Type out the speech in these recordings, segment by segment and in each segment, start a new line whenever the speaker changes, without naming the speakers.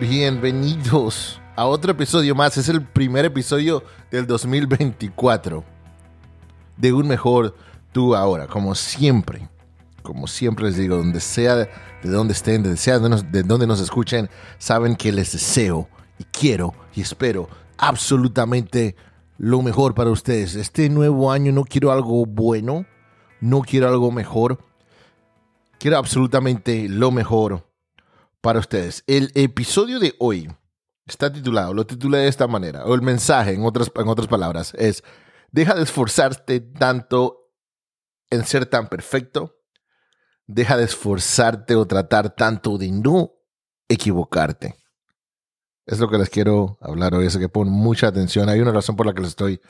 bienvenidos a otro episodio más. Es el primer episodio del 2024 de Un Mejor Tú Ahora, como siempre. Como siempre les digo, donde sea, de donde estén, de sea de, donde nos escuchen, saben que les deseo y quiero y espero absolutamente lo mejor para ustedes. Este nuevo año no quiero algo bueno, no quiero algo mejor. Quiero absolutamente lo mejor para ustedes. El episodio de hoy está titulado, lo titulé de esta manera, o el mensaje, en otras, en otras palabras, es, deja de esforzarte tanto en ser tan perfecto, deja de esforzarte o tratar tanto de no equivocarte. Es lo que les quiero hablar hoy, es que pon mucha atención. Hay una razón por la que les estoy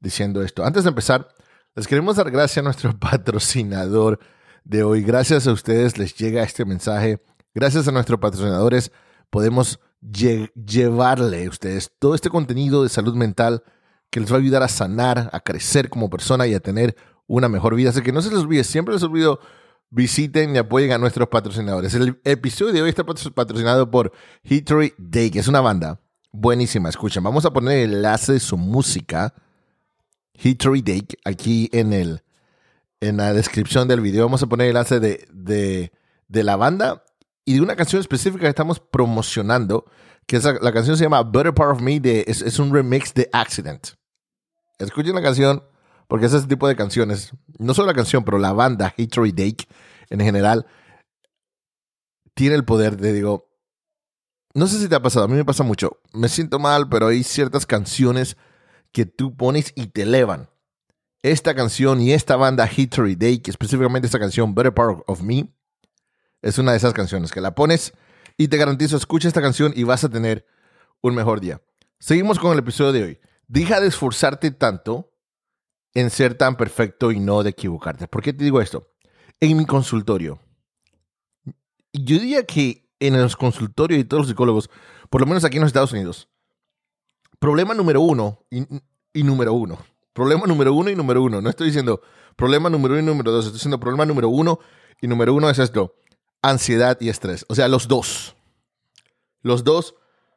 diciendo esto. Antes de empezar, les queremos dar gracias a nuestro patrocinador de hoy. Gracias a ustedes les llega este mensaje Gracias a nuestros patrocinadores podemos llevarle a ustedes todo este contenido de salud mental que les va a ayudar a sanar, a crecer como persona y a tener una mejor vida. Así que no se les olvide, siempre les olvido, visiten y apoyen a nuestros patrocinadores. El episodio de hoy está patrocinado por History Day, que es una banda buenísima. Escuchen, vamos a poner el enlace de su música, History Day, aquí en, el, en la descripción del video. Vamos a poner el enlace de, de, de la banda y de una canción específica que estamos promocionando, que es la, canción se llama Better Part of Me, de, es, un remix de Accident. Escuchen la canción, porque es ese tipo de canciones, no solo la canción, pero la banda History Dake en general, tiene el poder de, digo, no sé si te ha pasado, a mí me pasa mucho, me siento mal, pero hay ciertas canciones que tú pones y te elevan. Esta canción y esta banda History Dake, específicamente esta canción Better Part of Me, es una de esas canciones que la pones y te garantizo, escucha esta canción y vas a tener un mejor día. Seguimos con el episodio de hoy. Deja de esforzarte tanto en ser tan perfecto y no de equivocarte. ¿Por qué te digo esto? En mi consultorio, yo diría que en los consultorios y todos los psicólogos, por lo menos aquí en los Estados Unidos, problema número uno y, número uno. Problema número uno y número uno. No estoy diciendo problema número uno y número dos. Estoy diciendo problema número uno y número uno es esto ansiedad y estrés. O sea, los dos. Los dos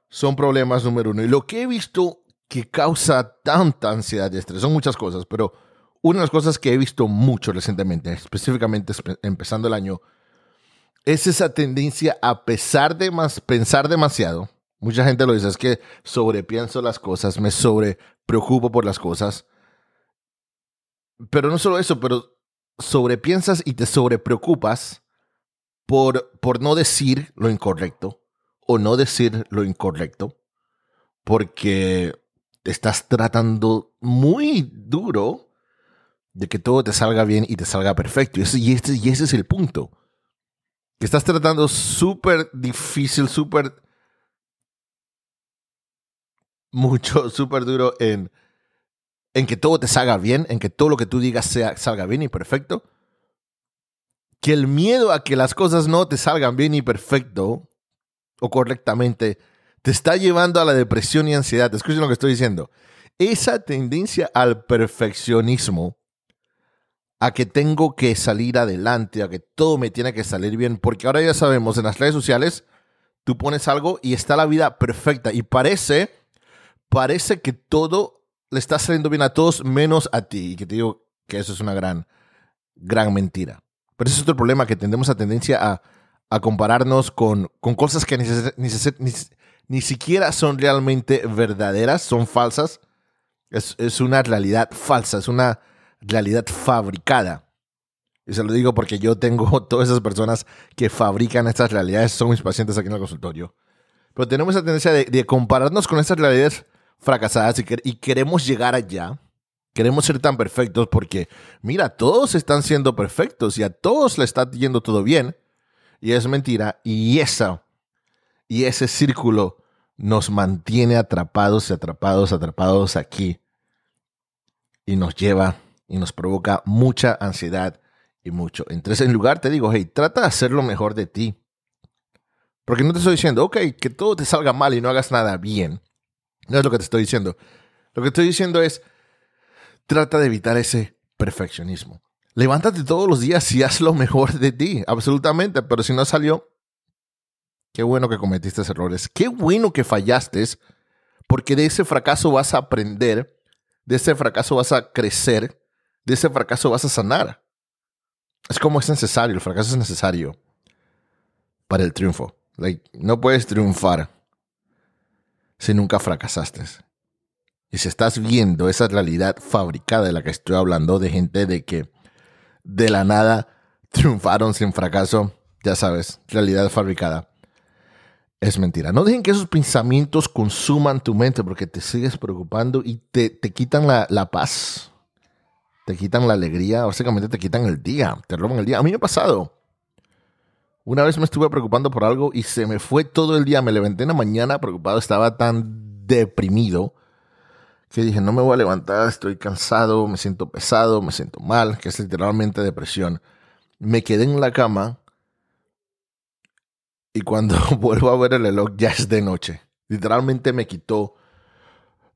son problemas número uno. Y lo que he visto que causa tanta ansiedad y estrés son muchas cosas, pero una de las cosas que he visto mucho recientemente, específicamente empezando el año, es esa tendencia a pesar de más, pensar demasiado. Mucha gente lo dice, es que sobrepienso las cosas, me sobrepreocupo por las cosas. Pero no solo eso, pero sobrepiensas y te sobrepreocupas por, por no decir lo incorrecto o no decir lo incorrecto, porque estás tratando muy duro de que todo te salga bien y te salga perfecto. Y ese, y este, y ese es el punto. Que estás tratando súper difícil, súper mucho, súper duro en, en que todo te salga bien, en que todo lo que tú digas sea, salga bien y perfecto que el miedo a que las cosas no te salgan bien y perfecto o correctamente te está llevando a la depresión y ansiedad. Escuchen lo que estoy diciendo. Esa tendencia al perfeccionismo, a que tengo que salir adelante, a que todo me tiene que salir bien, porque ahora ya sabemos, en las redes sociales, tú pones algo y está la vida perfecta y parece, parece que todo le está saliendo bien a todos menos a ti. Y que te digo que eso es una gran, gran mentira. Pero ese es otro problema, que tendemos a tendencia a, a compararnos con, con, cosas que ni, ni, ni, siquiera son realmente verdaderas, son falsas. Es, es, una realidad falsa, es una realidad fabricada. Y se lo digo porque yo tengo todas esas personas que fabrican estas realidades, son mis pacientes aquí en el consultorio. Pero tenemos la tendencia de, de compararnos con estas realidades fracasadas y, y queremos llegar allá Queremos ser tan perfectos porque, mira, todos están siendo perfectos y a todos le está yendo todo bien. Y es mentira. Y esa, y ese círculo nos mantiene atrapados y atrapados, atrapados aquí. Y nos lleva y nos provoca mucha ansiedad y mucho. Entonces, en lugar te digo, hey, trata de hacer lo mejor de ti. Porque no te estoy diciendo, ok, que todo te salga mal y no hagas nada bien. No es lo que te estoy diciendo. Lo que estoy diciendo es, Trata de evitar ese perfeccionismo. Levántate todos los días y haz lo mejor de ti, absolutamente, pero si no salió, Qué bueno que cometiste errores. Qué bueno que fallaste, porque de ese fracaso vas a aprender, de ese fracaso vas a crecer, de ese fracaso vas a sanar. Es como es necesario, el fracaso es necesario para el triunfo. no puedes triunfar si nunca fracasaste. Y si estás viendo esa realidad fabricada de la que estoy hablando, de gente de que de la nada triunfaron sin fracaso, ya sabes, realidad fabricada. Es mentira. No dejen que esos pensamientos consuman tu mente porque te sigues preocupando y te, te quitan la, la, paz, te quitan la alegría, básicamente te quitan el día, te roban el día. A mí me ha pasado. Una vez me estuve preocupando por algo y se me fue todo el día. Me levanté en la mañana preocupado, estaba tan deprimido que dije, no me voy a levantar, estoy cansado, me siento pesado, me siento mal, que es literalmente depresión. Me quedé en la cama y cuando vuelvo a ver el reloj ya es de noche. Literalmente me quitó,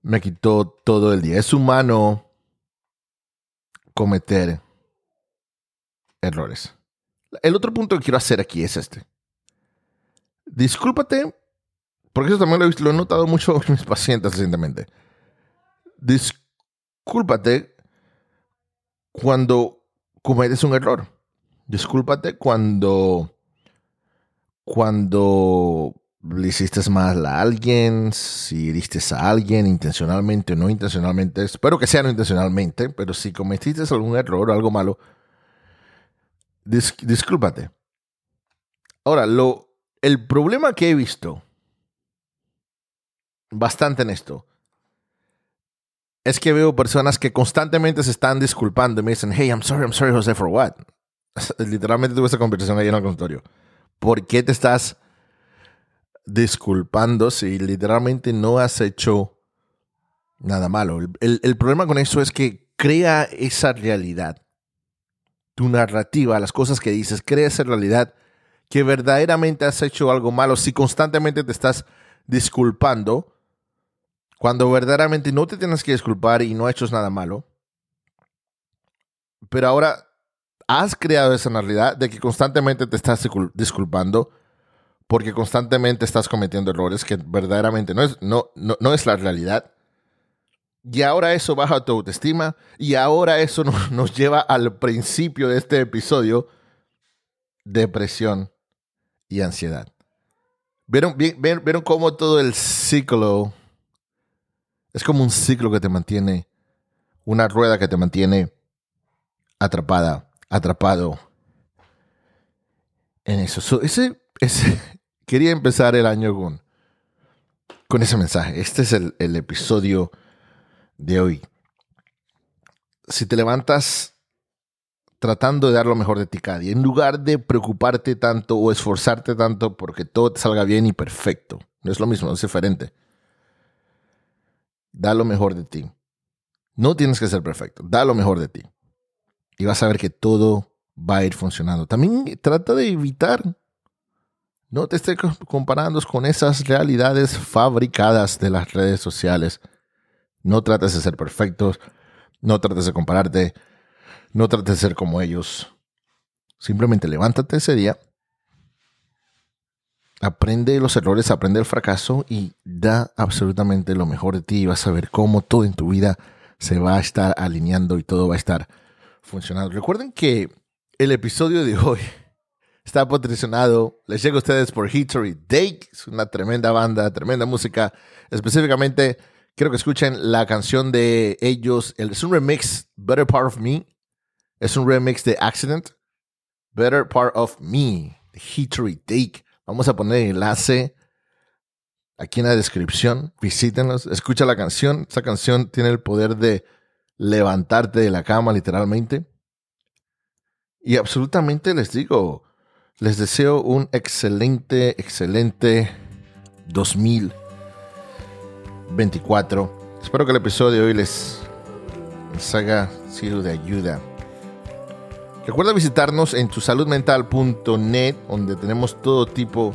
me quitó todo el día. Es humano cometer errores. El otro punto que quiero hacer aquí es este. Discúlpate, porque eso también lo he, lo he notado mucho en mis pacientes recientemente. Discúlpate cuando cometes un error. Discúlpate cuando cuando le hiciste mal a alguien, si heriste a alguien intencionalmente o no intencionalmente, espero que sea no intencionalmente, pero si cometiste algún error o algo malo, discúlpate. Ahora, lo, el problema que he visto bastante en esto es que veo personas que constantemente se están disculpando y me dicen, hey, I'm sorry, I'm sorry, José, for what? Literalmente tuve esa conversación ahí en el consultorio. ¿Por qué te estás disculpando si literalmente no has hecho nada malo? El, problema con eso es que crea esa realidad. Tu narrativa, las cosas que dices, crea esa realidad que verdaderamente has hecho algo malo. Si constantemente te estás disculpando, cuando verdaderamente no te tienes que disculpar y no has hecho nada malo, pero ahora has creado esa realidad de que constantemente te estás disculpando porque constantemente estás cometiendo errores que verdaderamente no es, no, no, es la realidad. Y ahora eso baja tu autoestima y ahora eso nos, lleva al principio de este episodio, depresión y ansiedad. ¿Vieron, ¿Vieron cómo todo el ciclo es como un ciclo que te mantiene, una rueda que te mantiene atrapada atrapado en eso. ese, ese, quería empezar el año con, con ese mensaje. Este es el, el episodio de hoy. Si te levantas tratando de dar lo mejor de ti cada día, en lugar de preocuparte tanto o esforzarte tanto porque todo te salga bien y perfecto. No es lo mismo, es diferente. Da lo mejor de ti. No tienes que ser perfecto, da lo mejor de ti y vas a ver que todo va a ir funcionando. También trata de evitar, no te estés comparando con esas realidades fabricadas de las redes sociales. No trates de ser perfectos, no trates de compararte, no trates de ser como ellos. Simplemente levántate ese día, aprende los errores, aprende el fracaso y da absolutamente lo mejor de ti y vas a ver cómo todo en tu vida se va a estar alineando y todo va a estar funcionando. Recuerden que el episodio de hoy está patrocinado, les llega a ustedes por History Day, es una tremenda banda, tremenda música. Específicamente, quiero que escuchen la canción de ellos, es un remix, Better Part of Me, es un remix de Accident, Better Part of Me, History Day. Vamos a poner enlace aquí en la descripción, visítenlos, escucha la canción, esa canción tiene el poder de levantarte de la cama literalmente. Y absolutamente les digo, les deseo un excelente, excelente 2024. Espero que el episodio de hoy les, les haya sido de ayuda. Recuerda visitarnos en tusaludmental.net, donde tenemos todo tipo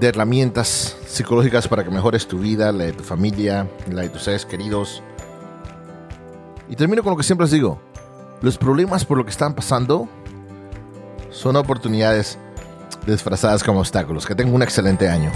de herramientas psicológicas para que mejores tu vida, la de tu familia, la de tus seres queridos y termino con lo que siempre les digo. Los problemas por lo que están pasando son oportunidades disfrazadas como obstáculos. Que tengan un excelente año.